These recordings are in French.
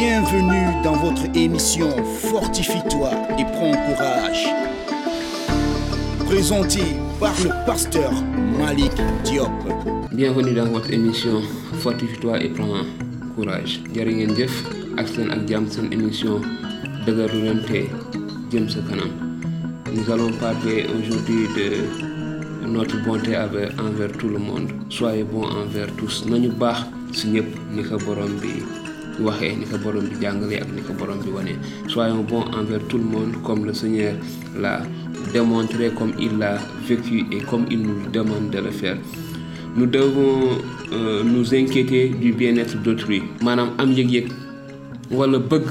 Bienvenue dans votre émission Fortifie-toi et prends courage. Présenté par le pasteur Malik Diop. Bienvenue dans votre émission Fortifie-toi et prends courage. émission kanam. Nous allons parler aujourd'hui de notre bonté envers, tout le monde. Soyez bons envers tous. nañu baax si waxee ni ko borom bi ak ni ko borom bi. Soyons bons envers tout le monde comme le Seigneur l'a démontré, comme il l'a vécu et comme il nous demande de le faire. Nous devons euh, nous inquiéter du bien-être d'autrui maanaam am yëg-yëg wala bëgg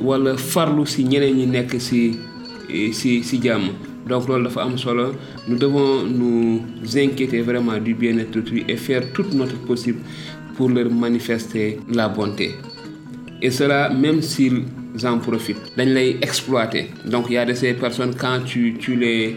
wala farlu si ñeneen ñi nekk si si si jàmm donc loolu dafa am solo nous devons nous inquiéter vraiment du bien-être d'autrui et faire tout notre possible pour leur manifester la bonté et cela même s'ils en profitent dañ lay exploiter donc il y a de ces personnes quand tu les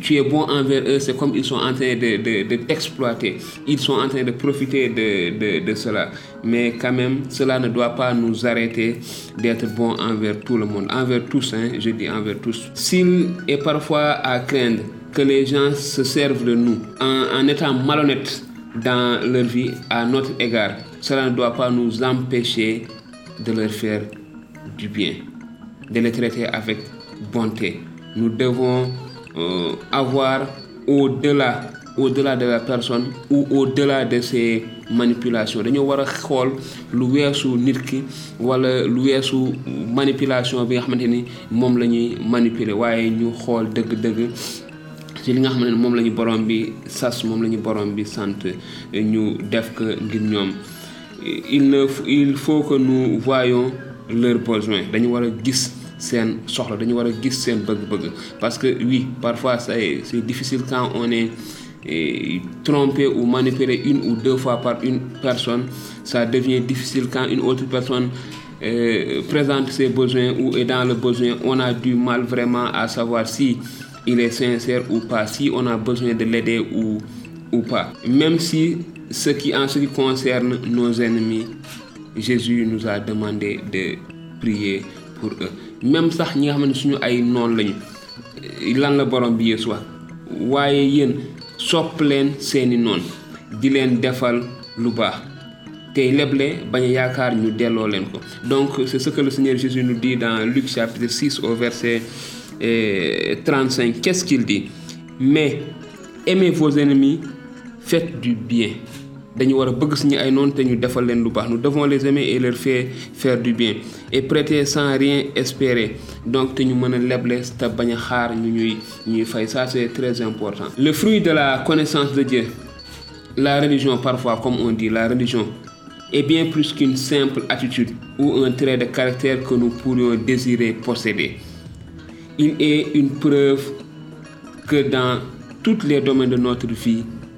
tu es bon envers eux, c'est comme ils sont en train de, de, t'exploiter. Ils sont en train de profiter de, de, de, cela. Mais quand même, cela ne doit pas nous arrêter d'être bon envers tout le monde. Envers tous, hein, je dis envers tous. S'il est parfois à craindre que les gens se servent de nous en, en étant malhonnêtes dans leur vie à notre égard, cela ne doit pas nous empêcher de leur faire du bien, de les traiter avec bonté. Nous devons euh, avoir au-delà au-delà de la personne ou au-delà de ses manipulations. Dañoo war a xool lu weesu nit ki weesu manipulation bi nga xamante ni moom manipuler. Ci li nga borom bi sas il ne il faut que nous voyons leurs besoins. Dañu war gis seen soxla dañu gis seen bëgg-bëgg. Parce que oui parfois c'est difficile quand on est eh, trompé ou manipulé une ou deux fois par une personne. Ça devient difficile quand une autre personne euh, présente ses besoins ou est dans le besoin. On a du mal vraiment à savoir si il est sincère ou pas si on a besoin de l'aider ou ou pas. Même si ce qui en ce qui concerne nos ennemis Jésus nous a demandé de prier pour eux. Même sax ñi nga xam ne suñu ay noon lañu lan la a donc c'est ce que le Seigneur Jésus nous dit dans Luc chapitre 6 au verset eh, 35 qu'est-ce qu'il dit? Mais aimez vos ennemis faites du bien. A nous devons les aimer et leur faire du bien. Et prêter sans rien espérer. Donc te ñu mën a leble te bañ ça c'est très important. le fruit de la connaissance de Dieu. La religion parfois comme on dit la religion est bien plus qu'une simple attitude ou un trait de caractère que nous pourrions désirer posséder. Il est une preuve que dans tous les domaines de notre vie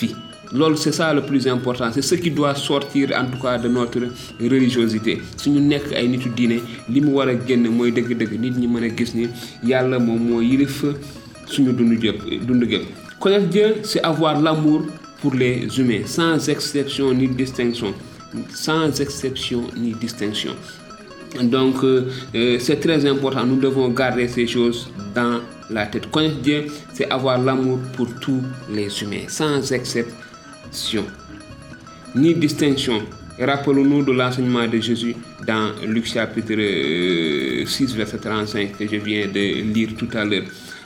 vie. C'est ça le plus important. C'est ce qui doit sortir en tout cas de notre religiosité. Suñu nekk ay nitu diine li mu war a génn mën a gis ni yàlla moom moo yilif suñu connaître Dieu c'est avoir l'amour pour les humains sans exception ni distinction. Sans exception ni distinction. Donc euh, c'est très important. Nous devons garder ces choses dans la tête connaître Dieu c'est avoir l'amour pour tous les humains sans exception ni distinction rappelons-nous de l'enseignement de Jésus dans Luc chapitre 6 verset 35 que je viens de lire tout à l'heure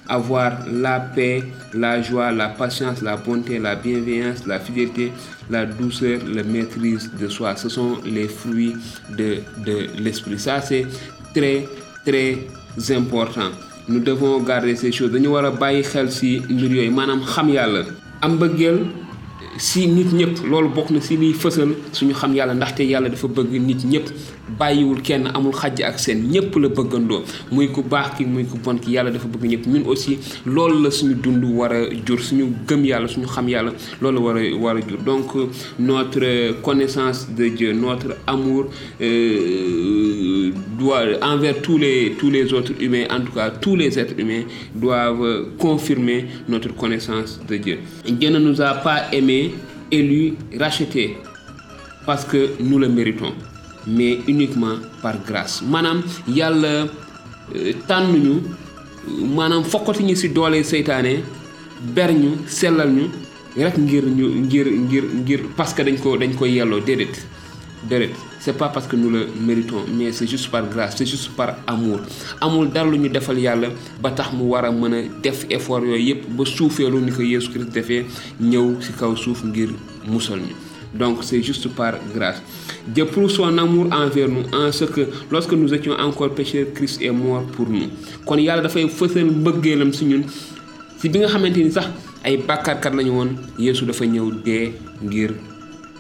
avoir la paix, la joie, la patience, la bonté, la bienveillance, la fidélité, la douceur, la maîtrise de soi. Ce sont les fruits de, de l'esprit. Ça, c'est très, très important. Nous devons garder ces choses. dañu war a bàyyi xel ci mbir yooyu maanaam xam yàlla am mbëggeel si nit ñëpp loolu bokk na si liy fësal suñu xam yàlla ndaxte yàlla dafa bëgg nit ñëpp bàyyiwul kenn amul xajj ak seen ñëpp la bëggandoo. Muy ku baax ki muy ku bon ki yàlla dafa bëgg ñëpp. Ñun aussi loolu la suñu dund war a jur suñu gëm yàlla suñu xam yàlla loolu war a war a jur. Donc notre connaissance de Dieu notre amour euh, doit envers tous les tous les autres humains en tout cas tous les êtres humains doivent confirmer notre connaissance de Dieu. Dieu ne nous a pas aimés élus rachetés parce que nous le méritons mais uniquement par grâce. Maanaam yàlla tànn ñu maanaam fokkati ñu ci doole seytaane ber ñu sellal ñu rek ngir ñu ngir ngir ngir parce que dañ ko dañ ko yelloo déedéet déedéet. C'est pas parce que nous le méritons mais c'est juste par grâce c'est juste par amour. Amul dara lu ñu defal yàlla ba tax mu war def effort yooyu yépp ba suufeelu ni ko Yeesu Christ defee ñëw ci kaw suuf ngir musal ñu. Donc c'est juste par grâce. Dieu prouve son amour envers nous en ce que lorsque nous étions encore pécheurs Christ est mort pour nous. Kon yàlla dafay fësal mbëggeelam ci ñun. Ci bi nga xamante ni sax ay bàkkaarkat lañu woon Yeesu dafa ñëw dee ngir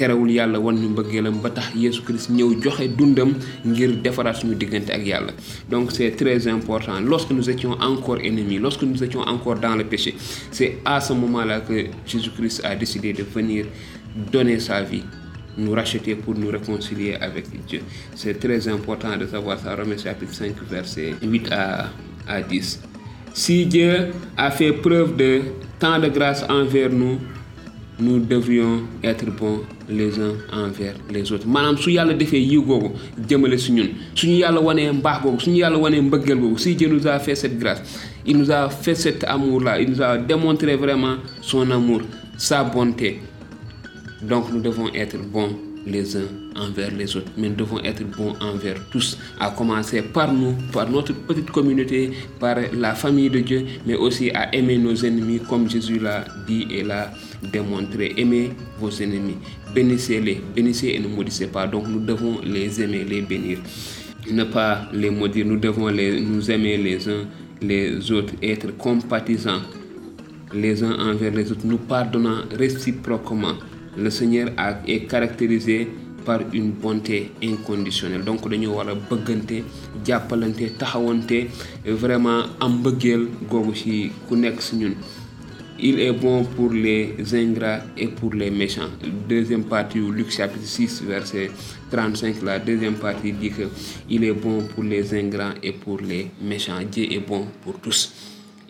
terewul yàlla ñu mbëggeelam ba tax Yeesu Christ ñëw joxe dundam ngir defaraat donc c'est très important lorsque nous étions encore ennemis lorsque nous étions encore dans le péché c'est à ce moment-là que Jésus Christ a décidé de venir donner sa vie nous racheter pour nous réconcilier avec Dieu. C'est très important de savoir ça. Romains chapitre 5, verset 8 à, à 10. Si Dieu a fait preuve de tant de grâce envers nous, nous devrions être bons les uns envers les autres. Maanaam su yàlla si Dieu nous a fait cette grâce il nous a fait cet amour là il nous a démontré vraiment son amour sa bonté. Donc nous devons être bons les uns envers les autres, mais nous devons être bons envers tous, à commencer par nous, par notre petite communauté, par la famille de Dieu, mais aussi à aimer nos ennemis comme Jésus l'a dit et l'a démontré. Aimez vos ennemis, bénissez-les, bénissez et ne maudissez pas. Donc nous devons les aimer, les bénir, ne pas les maudire. Nous devons les, nous aimer les uns les autres, être compatissants les uns envers les autres, nous pardonnant réciproquement. Le Seigneur est caractérisé par une bonté inconditionnelle. Donc taxawante vraiment il est bon pour les ingrats et pour les méchants. Deuxième partie Luc chapitre 6 verset 35 la deuxième partie dit que il est bon pour les ingrats et pour les méchants. Dieu est bon pour tous.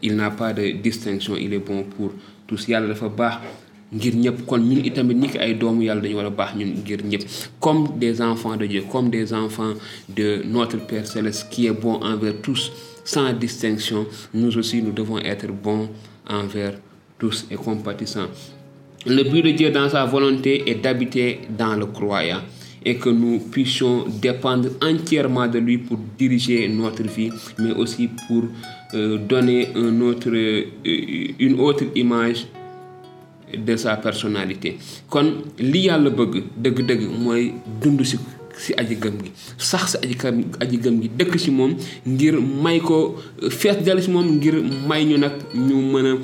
Il n'a pas de distinction il est bon pour tous ngir ñëpp. Kon ñun itamit ay doomu yàlla dañu war comme des enfants de Dieu comme des enfants de notre Père céleste qui est bon envers tous sans distinction nous aussi nous devons être bons envers tous et compatissants. Le but de Dieu dans sa volonté est d'habiter dans le croyant et que nous puissions dépendre entièrement de lui pour diriger notre vie mais aussi pour euh, donner un autre, euh, une autre image de sa personnalité. Kon li yàlla bëgg dëgg-dëgg mooy dund si si aji gëm gi sax si aji kam aji gëm gi dëkk si moom ngir may ko fees dell si moom ngir may ñu nag ñu mën a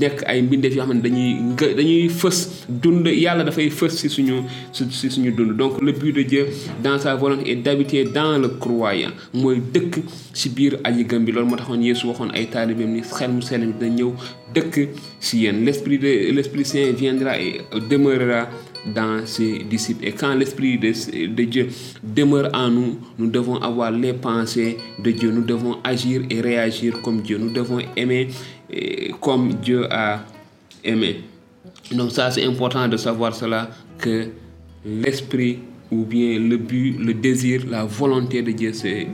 nekk ay mbindeef yoo xam ne dañuy dañuy fës. Dund yàlla dafay fës si suñu si suñu dund. Donc le but de Dieu dans sa volonté est d'habiter dans le croyant mooy dëkk si biir aji gëm bi. Loolu moo taxoon Yeesu waxoon ay taalibeem ni xel mu sell mi dina ñëw dëkk si yéen. L'esprit de l'esprit saint viendra et demeurera dans ses disciples. Et quand l'Esprit de, de, Dieu demeure en nous, nous devons avoir les pensées de Dieu. Nous devons agir et réagir comme Dieu. Nous devons aimer eh, comme Dieu a aimé. Donc ça, c'est important de savoir cela, que l'Esprit ou bien le but, le désir, la volonté de Dieu, c'est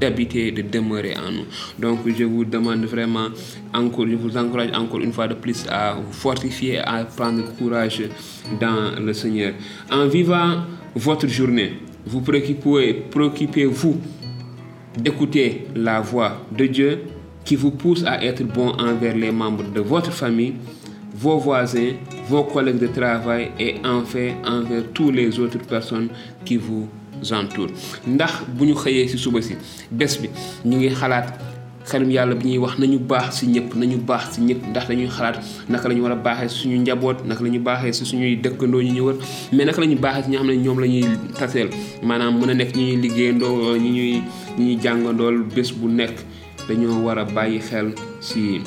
d'habiter, de, de demeurer en nous. Donc je vous demande vraiment, encore, je vous encourage encore une fois de plus à vous fortifier, à prendre courage dans le Seigneur. En vivant votre journée, vous préoccupez, préoccupez-vous d'écouter la voix de Dieu qui vous pousse à être bon envers les membres de votre famille, vos voisins, vos collègues de travail et enfin envers toutes les autres personnes qui vous entourent. Ndax bu ñu xëyee ci suba si bés bi ñu ngi xalaat xelum yàlla bi ñuy wax nañu ci nañu ci ndax dañuy xalaat naka la ñu war a baaxee ci suñu naka ci suñuy dëkkandoo ñu ñu wër mais naka ci ñi xam ñuy ñi ñuy liggéeyandoo ñi ñuy ñi ñuy bés bu xel ci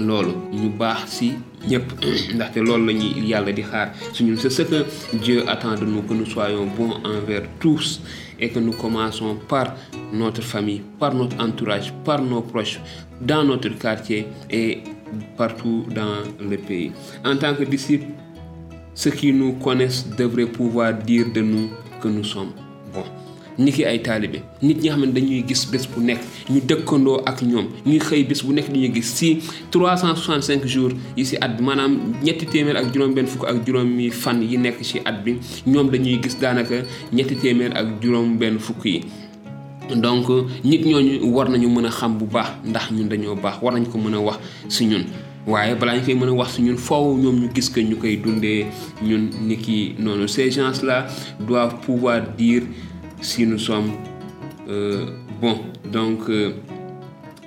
loolu ñu baax ci ñëpp. ndaxte loolu la ñuy yàlla di xaar c'est ce que Dieu attend de nous que nous soyons bons envers tous et que nous commençons par notre famille par notre entourage par nos proches dans notre quartier et partout dans le pays. En tant que disciples ceux qui nous connaissent devraient pouvoir dire de nous que nous sommes bons ni ki ay taalibe nit ñi nga dañuy gis bés bu nekk ñu dëkkandoo ak bu dañuy si 365 jours yi si at bi maanaam ñetti téeméer ak juróom-benn fukk ak fan yi nekk ci at bi ñoom dañuy gis daanaka ñetti téeméer ak yi. donc nit ñooñu war nañu mën a xam bu baax ndax ñun dañoo baax war nañ ko mën wax si ñun waaye balaa ñu koy mën a wax si ñun foofu ñoom ñu gis que ñu koy dundee ñun ni ki noonu ces gens là doivent pouvoir dire. Si nous sommes euh, bons. Donc, euh,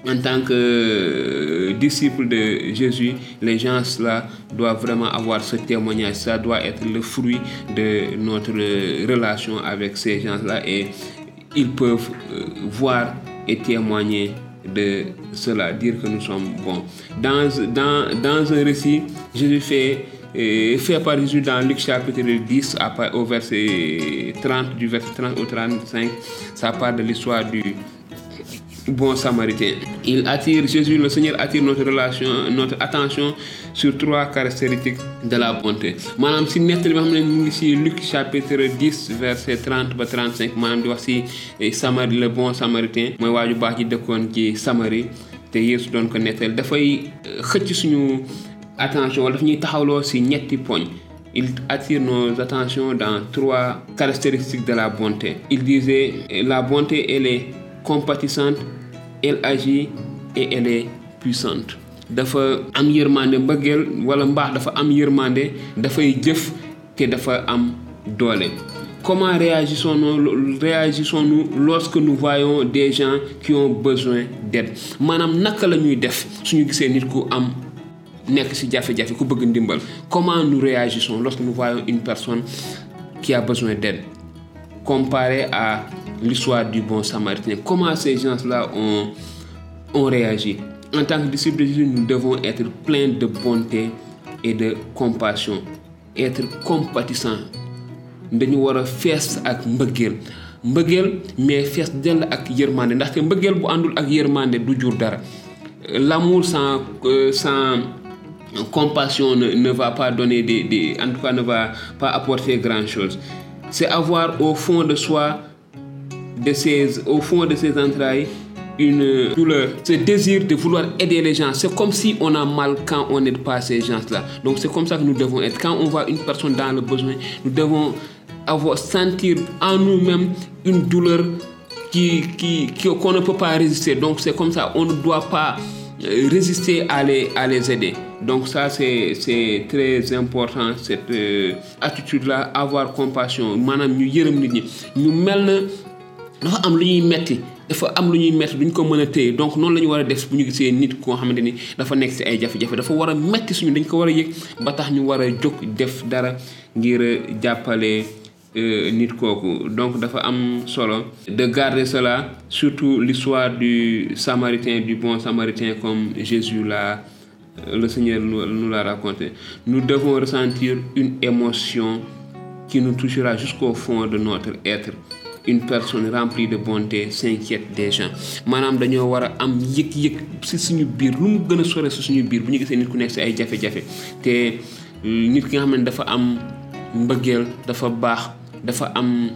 en tant que euh, disciples de Jésus, les gens là doivent vraiment avoir ce témoignage. Ça doit être le fruit de notre relation avec ces gens-là et ils peuvent voir et témoigner de cela, dire que nous sommes bons. Dans, dans, dans un récit, Jésus fait et fait par Jésus dans Luc chapitre 10 au verset 30 du verset 30 au 35 ça parle de l'histoire du bon samaritain. Il attire Jésus le Seigneur attire notre relation notre attention sur trois caractéristiques de la bonté. Maanaam si nettali bi xam Luc chapitre 10 verset 30 ba 35 maanaam di wax Samari le bon samaritain mooy waaju baax ji dëkkoon ci Samari te Yeesu doon ko nettali. Dafay xëcc suñu attention daf ñuy taxawloo ci ñetti poñ. Il attire nos attentions dans trois caractéristiques de la bonté. Il disait la bonté elle est compatissante elle agit et elle est puissante. Dafa am yërmande mbëggeel wala mbaax dafa am yërmande dafay jëf te dafa am doole. Comment réagissons-nous réagissons-nous lorsque nous voyons des gens qui ont besoin d'aide? Maanaam naka la ñuy def suñu gisee nit ku am nekk ci jafe-jafe ku bëgg ndimbal comment nous réagissons lorsque nous voyons une personne qui a besoin d'aide? Comparé à l'histoire du bon samaritain comment ces gens-là ont ont réagi? En tant que disciples de Jésus nous devons être pleins de bonté et de compassion. Être compatissants dañu war a fees ak mbëggeel. Mbëggeel mais fees dell ak yërmande ndaxte mbëggeel bu àndul ak yërmande du jur dara. L'amour sans euh, sans compassion ne, ne va pas donner des, des en tout cas ne va pas apporter grand chose c'est avoir au fond de soi de ses au fond de ses entrailles une douleur. Ce désir de vouloir aider les gens c'est comme si on a mal quand on n'aide pas ces gens-là. Donc c'est comme ça que nous devons être. Quand on voit une personne dans le besoin nous devons avoir sentir en nous-mêmes une douleur qui qui qu'on ne peut pas résister. Donc c'est comme ça on ne doit pas résister à les à les aider. Donc ça c'est très important cette euh, attitude là avoir compassion maanaam ñu yërëm nit ñi. Ñu mel na dafa am lu am donc noonu la def bu ni dafa nekk ci ay dafa metti suñu dañ ko nit kooku. Donc dafa am solo de garder cela surtout l'histoire du samaritain du bon samaritain comme Jésus l'a le Seigneur nous l'a raconté. Nous devons ressentir une émotion qui nous touchera jusqu'au fond de notre être. Une personne remplie de bonté s'inquiète des gens. Maanaam dañoo war a am yëg-yëg ci suñu biir lu mu gën a sore ci suñu biir bu ñu gisee nit ku nekk ci ay jafe-jafe. Te nit ki nga xam ne dafa am mbëggeel dafa baax dafa am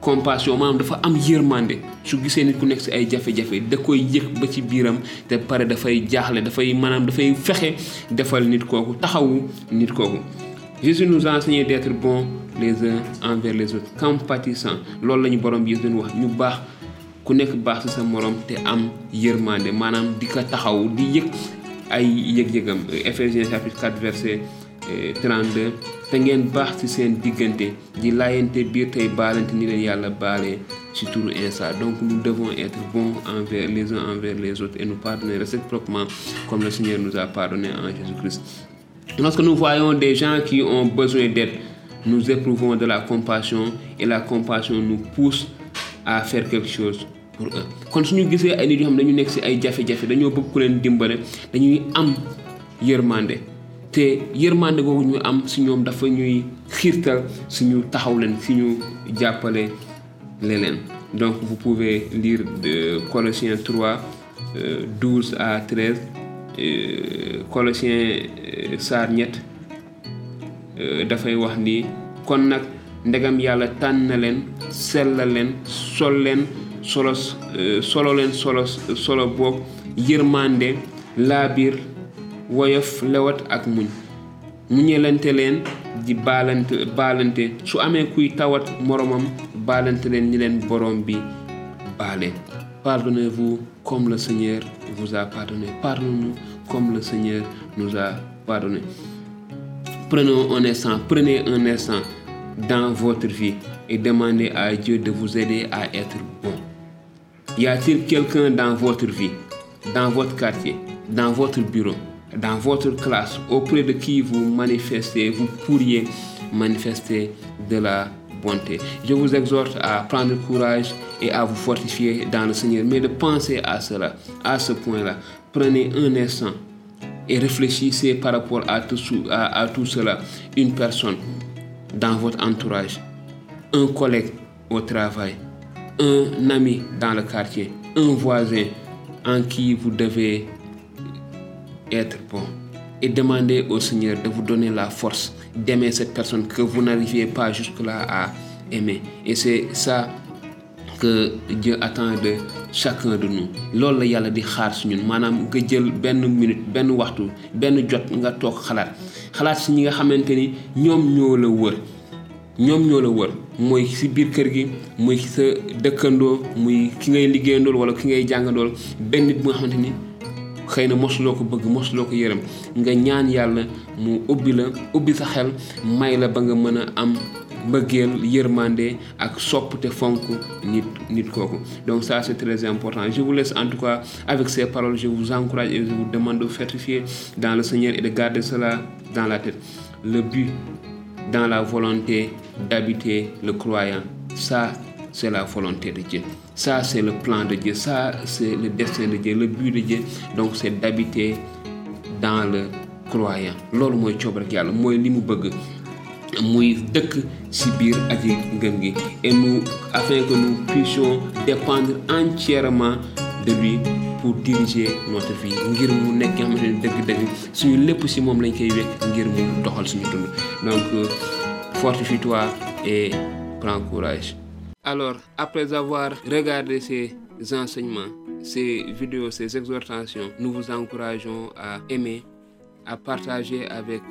compassion maanaam dafa am yërmande. Su gisee nit ku nekk ci ay jafe-jafe da koy yëg ba ci biiram te pare dafay jaaxle dafay maanaam dafay fexe defal nit kooku taxawu nit kooku. Jésus nous a enseigné d'être bons les uns envers les autres compatissants. Loolu la ñu borom bi doon wax ñu baax ku nekk baax ci sa morom te am yërmande maanaam di ko taxaw di yëg ay yëg-yëgam. Éphésiens chapitre 4 verset 32 te ngeen baax ci seen diggante di laayante biir tey baalante ni leen yàlla baalee ci turu Insa. Donc nous devons être bons envers les uns envers les autres et nous pardonner réciproquement comme le Seigneur nous a pardonné en Jésus-Christ. Lorsque nous voyons des gens qui ont besoin d'aide nous éprouvons de la compassion et la compassion nous pousse à faire quelque chose pour eux. Kon suñu gisee ay nit yoo xam dañu nekk ci ay jafe-jafe dañoo bëgg ku leen dimbale dañuy am yërmande te yërmande googu ñu am ci ñoom dafa ñuy xiirtal taxaw leen si jàppale donc vous pouvez lire de Colossiens 3 euh, 12 à 13 euh, Colossiens euh, saar ñett dafay wax ni kon nag ndegam yàlla tànn na leen sellal leen sol leen solo solo leen solo boog yërmande woyof lewat ak muñ. Pardonnez-vous comme le Seigneur vous a pardonné. Pardonnez-nous comme le Seigneur nous a pardonné. Prenons un instant prenez un instant dans votre vie et demandez à Dieu de vous aider à être bon. Y a-t-il quelqu'un dans votre vie dans votre quartier dans votre bureau dans votre classe auprès de qui vous manifestez, vous pourriez manifester de la bonté. Je vous exhorte à prendre courage et à vous fortifier dans le Seigneur, mais de penser à cela, à ce point-là. Prenez un instant et réfléchissez par rapport à tout, à, tout cela. Une personne dans votre entourage, un collègue au travail, un ami dans le quartier, un voisin en qui vous devez être bon et demandez au Seigneur de vous donner la force d'aimer cette personne que vous n'arriviez pas jusque-là à aimer. Et c'est ça que Dieu attend de chacun de nous. La di xaar ñun. Nga jël benn minute benn waxtu benn jot nga toog xalaat ko ko mu am nit donc ça c'est très important. Je vous laisse en tout cas avec ces paroles je vous encourage et je vous demande de fortifier dans le Seigneur et de garder cela dans la tête. Le but dans la volonté d'habiter le croyant. Ça c'est la volonté de Dieu ça c'est le plan de Dieu. Ça c'est le destin de Dieu le but de Dieu. Donc c'est d'habiter dans le croyant. Loolu mooy coob rek yàlla mooy li mu bëgg. Et nous afin que nous puissions dépendre entièrement de lui pour diriger notre vie. Ngir mu dëgg-dëgg suñu donc fortifie-toi et prends courage alors, après avoir regardé ces enseignements, ces vidéos, ces exhortations, nous vous encourageons à aimer, à partager avec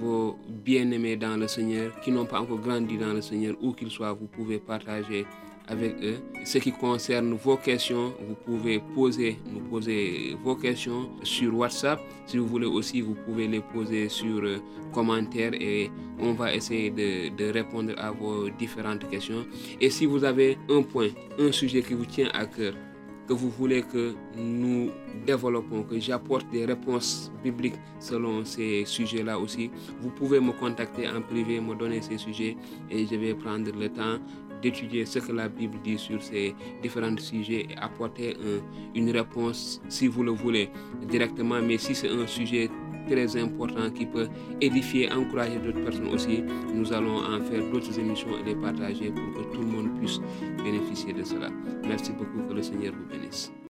vos bien-aimés dans le Seigneur qui n'ont pas encore grandi dans le Seigneur, où qu'ils soient, vous pouvez partager avec eux. Ce qui concerne vos questions, vous pouvez poser, nous poser vos questions sur WhatsApp. Si vous voulez aussi, vous pouvez les poser sur euh, commentaires et on va essayer de, de répondre à vos différentes questions. Et si vous avez un point, un sujet qui vous tient à cœur, que vous voulez que nous développons, que j'apporte des réponses bibliques selon ces sujets-là aussi, vous pouvez me contacter en privé, me donner ces sujets et je vais prendre le temps d'étudier ce que la Bible dit sur ces différents sujets et apporter un, une réponse si vous le voulez directement. Mais si c'est un sujet très important qui peut édifier, encourager d'autres personnes aussi, nous allons en faire d'autres émissions et les partager pour que tout le monde puisse bénéficier de cela. Merci beaucoup, que le Seigneur vous bénisse.